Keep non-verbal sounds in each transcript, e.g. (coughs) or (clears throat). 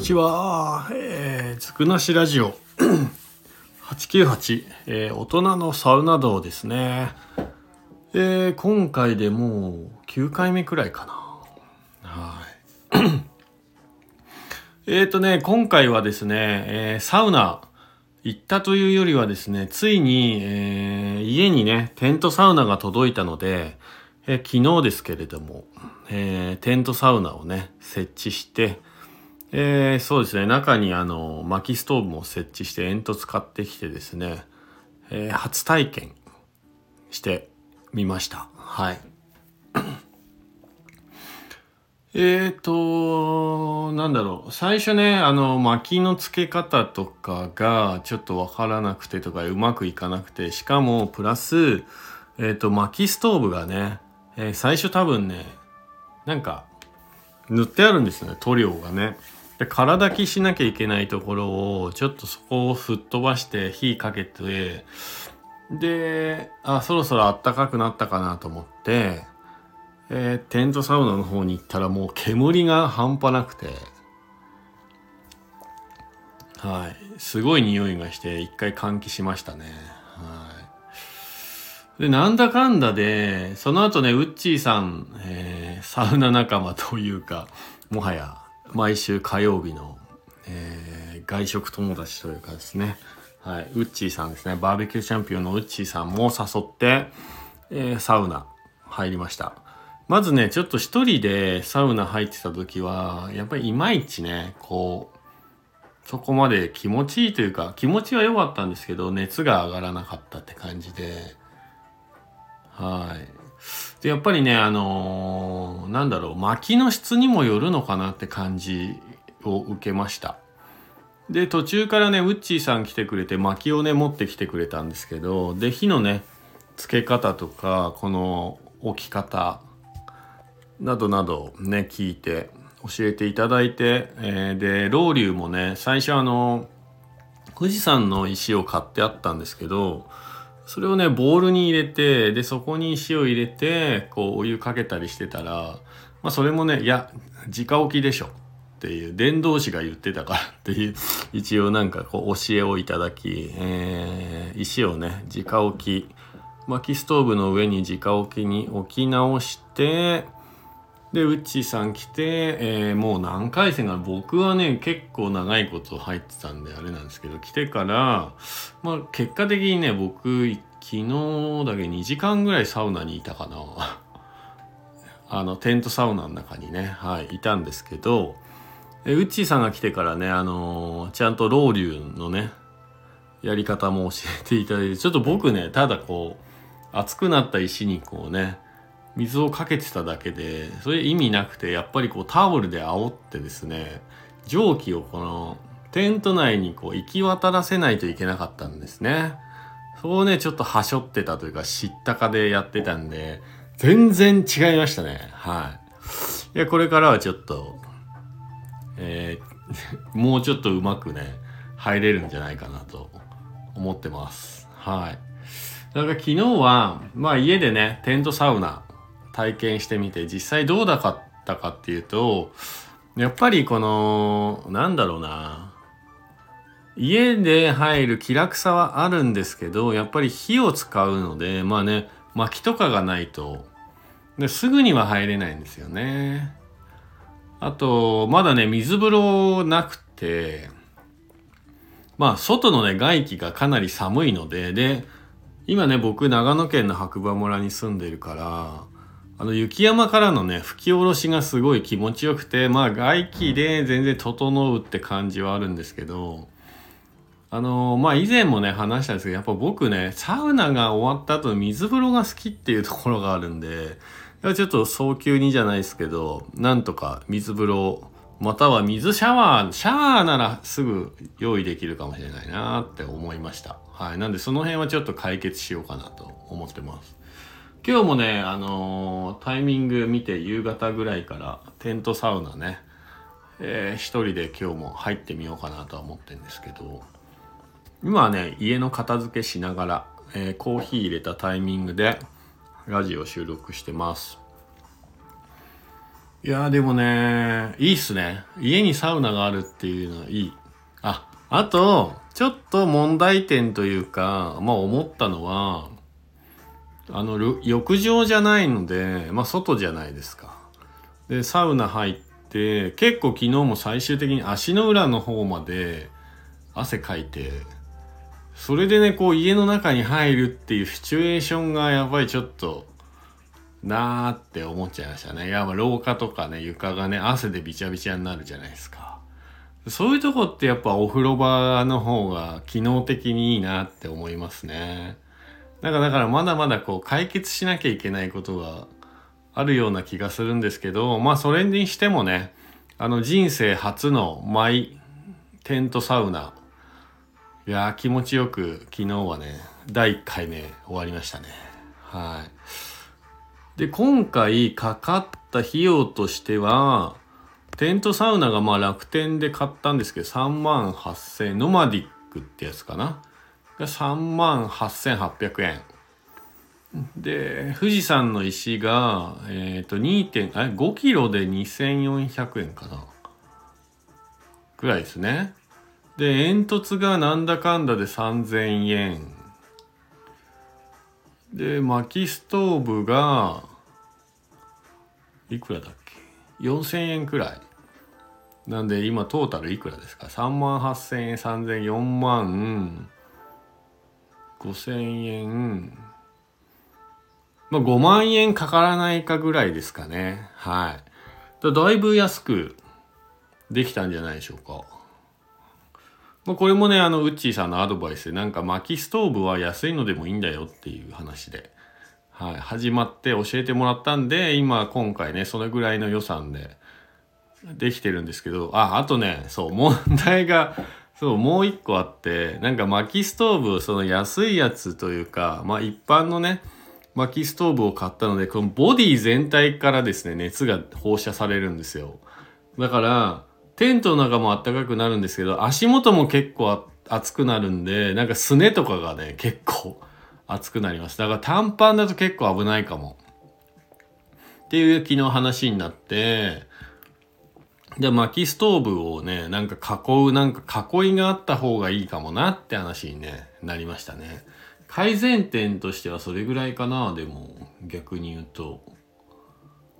にちは。えー、つくなしラジオ (coughs) 898、えー、大人のサウナ道ですね。えー、今回でもう9回目くらいかな。はい。(coughs) えっとね、今回はですね、えー、サウナ行ったというよりはですね、ついに、えー、家にね、テントサウナが届いたので、えー、昨日ですけれども、えー、テントサウナをね、設置して、えー、そうですね、中にあの、薪ストーブも設置して煙突買ってきてですね、えー、初体験してみました。はい。(coughs) えっと、なんだろう。最初ね、あの、薪の付け方とかがちょっとわからなくてとかうまくいかなくて、しかもプラス、えっ、ー、と、薪ストーブがね、えー、最初多分ね、なんか、塗ってあるんですよね、塗料がね。で空炊きしなきゃいけないところをちょっとそこを吹っ飛ばして火かけてであそろそろあったかくなったかなと思って、えー、テントサウナの方に行ったらもう煙が半端なくてはい。すごい匂いがして一回換気しましたね。はい。でなんだかんだでその後ねウッチーさん、えー、サウナ仲間というかもはや毎週火曜日の、えー、外食友達というかですね、はい、ウッチーさんですね、バーベキューチャンピオンのウッチーさんも誘って、えー、サウナ入りました。まずね、ちょっと一人でサウナ入ってた時は、やっぱりいまいちね、こう、そこまで気持ちいいというか、気持ちは良かったんですけど、熱が上がらなかったって感じで、はい。で、やっぱりね、あのー、なんだろう、薪の質にもよるのかなって感じを受けました。で、途中からね、ウッチーさん来てくれて、薪をね、持ってきてくれたんですけど、で、火のね、付け方とか、この置き方などなどね、聞いて、教えていただいて、えー、で、ロウリュもね、最初あの、富士山の石を買ってあったんですけど、それをね、ボウルに入れて、で、そこに塩入れて、こう、お湯かけたりしてたら、まあ、それもね、いや、直置きでしょ。っていう、伝道師が言ってたから (laughs) っていう、一応なんかこう、教えをいただき、えー、石をね、直置き、薪ストーブの上に直置きに置き直して、で、ウッチーさん来て、えー、もう何回戦か僕はね、結構長いこと入ってたんであれなんですけど、来てから、まあ結果的にね、僕、昨日だけ2時間ぐらいサウナにいたかな。(laughs) あの、テントサウナの中にね、はい、いたんですけど、えウッチーさんが来てからね、あのー、ちゃんとロウリュのね、やり方も教えていただいて、ちょっと僕ね、ただこう、熱くなった石にこうね、水をかけてただけで、それ意味なくて、やっぱりこうタオルで煽ってですね、蒸気をこのテント内にこう行き渡らせないといけなかったんですね。そうね、ちょっとはしょってたというか、知ったかでやってたんで、全然違いましたね。はい。いや、これからはちょっと、えー、(laughs) もうちょっとうまくね、入れるんじゃないかなと思ってます。はい。だから昨日は、まあ家でね、テントサウナ体験してみて実際どうだったかっていうとやっぱりこのなんだろうな家で入る気楽さはあるんですけどやっぱり火を使うのでまあね薪とかがないとですぐには入れないんですよね。あとまだね水風呂なくてまあ外のね外気がかなり寒いのでで今ね僕長野県の白馬村に住んでるからあの雪山からのね吹き下ろしがすごい気持ちよくてまあ外気で全然整うって感じはあるんですけどあのまあ以前もね話したんですけどやっぱ僕ねサウナが終わった後水風呂が好きっていうところがあるんでちょっと早急にじゃないですけどなんとか水風呂または水シャワーシャワーならすぐ用意できるかもしれないなって思いました。はい。なんでその辺はちょっと解決しようかなと思ってます。今日もね、あのー、タイミング見て夕方ぐらいからテントサウナね、えー、一人で今日も入ってみようかなとは思ってるんですけど、今はね、家の片付けしながら、えー、コーヒー入れたタイミングでラジオ収録してます。いやーでもね、いいっすね。家にサウナがあるっていうのはいい。あ、あと、ちょっと問題点というか、まあ思ったのは、あの、浴場じゃないので、まあ外じゃないですか。で、サウナ入って、結構昨日も最終的に足の裏の方まで汗かいて、それでね、こう家の中に入るっていうシチュエーションがやっぱりちょっと、なーって思っちゃいましたね。いや、まあ廊下とかね、床がね、汗でびちゃびちゃになるじゃないですか。そういうとこってやっぱお風呂場の方が機能的にいいなって思いますね。だかだからまだまだこう解決しなきゃいけないことがあるような気がするんですけど、まあそれにしてもね、あの人生初のマイテントサウナ。いや気持ちよく昨日はね、第1回目終わりましたね。はい。で、今回かかった費用としては、テントサウナがまあ楽天で買ったんですけど、3万8000、ノマディックってやつかな。が3万8800円。で、富士山の石が、えっ、ー、と、2. 5キロで2400円かな。ぐらいですね。で、煙突がなんだかんだで3000円。で、薪ストーブが、いくらだっけ ?4000 円くらい。なんで今トータルいくらですか ?3 万8000円、3000円4万5000円。まあ5万円かからないかぐらいですかね。はい。だいぶ安くできたんじゃないでしょうか。まあ、これもね、あの、ウッチーさんのアドバイスで、なんか薪ストーブは安いのでもいいんだよっていう話で。はい、始まって教えてもらったんで、今、今回ね、それぐらいの予算でできてるんですけど、あ、あとね、そう、問題が、そう、もう一個あって、なんか薪ストーブ、その安いやつというか、まあ一般のね、薪ストーブを買ったので、このボディ全体からですね、熱が放射されるんですよ。だから、テントの中も暖かくなるんですけど、足元も結構熱くなるんで、なんかすねとかがね、結構、(laughs) 熱くなります。だから短パンだと結構危ないかも。っていう昨日話になって、で、薪ストーブをね、なんか囲う、なんか囲いがあった方がいいかもなって話にね、なりましたね。改善点としてはそれぐらいかな、でも、逆に言うと。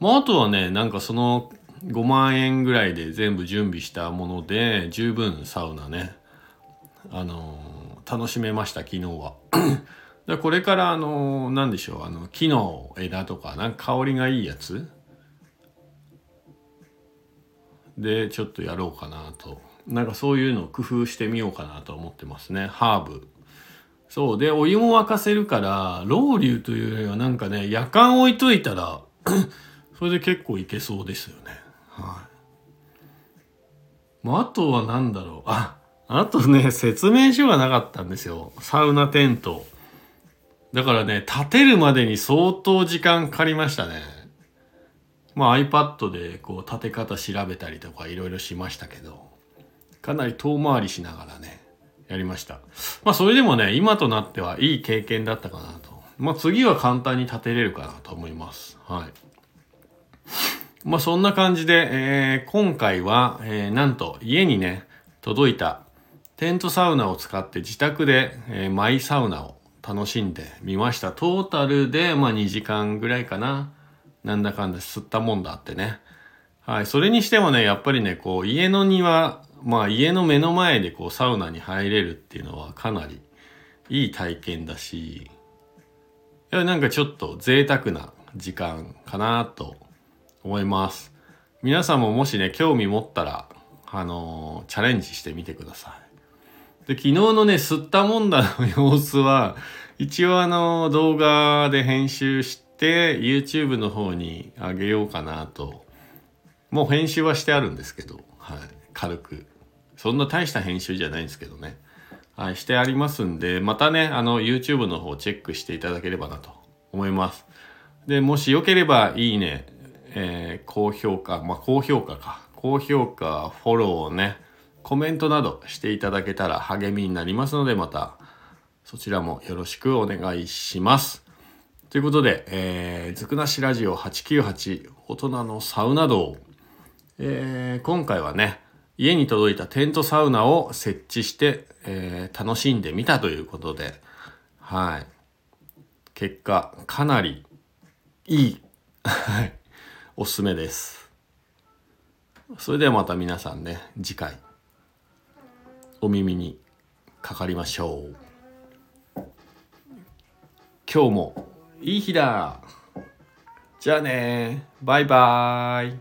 まあ、あとはね、なんかその5万円ぐらいで全部準備したもので、十分サウナね、あのー、楽しめました、昨日は。でこれからあの何でしょうあの木の枝とかなんか香りがいいやつでちょっとやろうかなと。なんかそういうのを工夫してみようかなと思ってますね。ハーブ。そう。でお湯も沸かせるからロウリュというよりはなんかね夜間置いといたら (clears throat) それで結構いけそうですよね。はい。もうあとは何だろう。ああとね説明書がなかったんですよ。サウナテント。だからね、立てるまでに相当時間かかりましたね。まあ iPad でこう立て方調べたりとかいろいろしましたけど、かなり遠回りしながらね、やりました。まあそれでもね、今となってはいい経験だったかなと。まあ次は簡単に立てれるかなと思います。はい。まあそんな感じで、えー、今回は、えー、なんと家にね、届いたテントサウナを使って自宅で、えー、マイサウナを楽しんでみました。トータルで、まあ2時間ぐらいかな。なんだかんだ吸ったもんだってね。はい。それにしてもね、やっぱりね、こう、家の庭、まあ家の目の前でこう、サウナに入れるっていうのはかなりいい体験だし、いや、なんかちょっと贅沢な時間かなと思います。皆さんももしね、興味持ったら、あのー、チャレンジしてみてください。で、昨日のね、吸ったもんだの様子は、一応あの、動画で編集して、YouTube の方にあげようかなと。もう編集はしてあるんですけど、はい。軽く。そんな大した編集じゃないんですけどね。はい、してありますんで、またね、あの、YouTube の方チェックしていただければなと思います。で、もしよければ、いいね、えー、高評価、まあ、高評価か。高評価、フォローをね、コメントなどしていただけたら励みになりますので、またそちらもよろしくお願いします。ということで、えー、ずくなしラジオ898大人のサウナ道、えー、今回はね家に届いたテントサウナを設置して、えー、楽しんでみたということではい。結果かなりいい。おすすめです。それではまた皆さんね次回お耳にかかりましょう。今日もいい日だ。じゃあね。バイバーイ。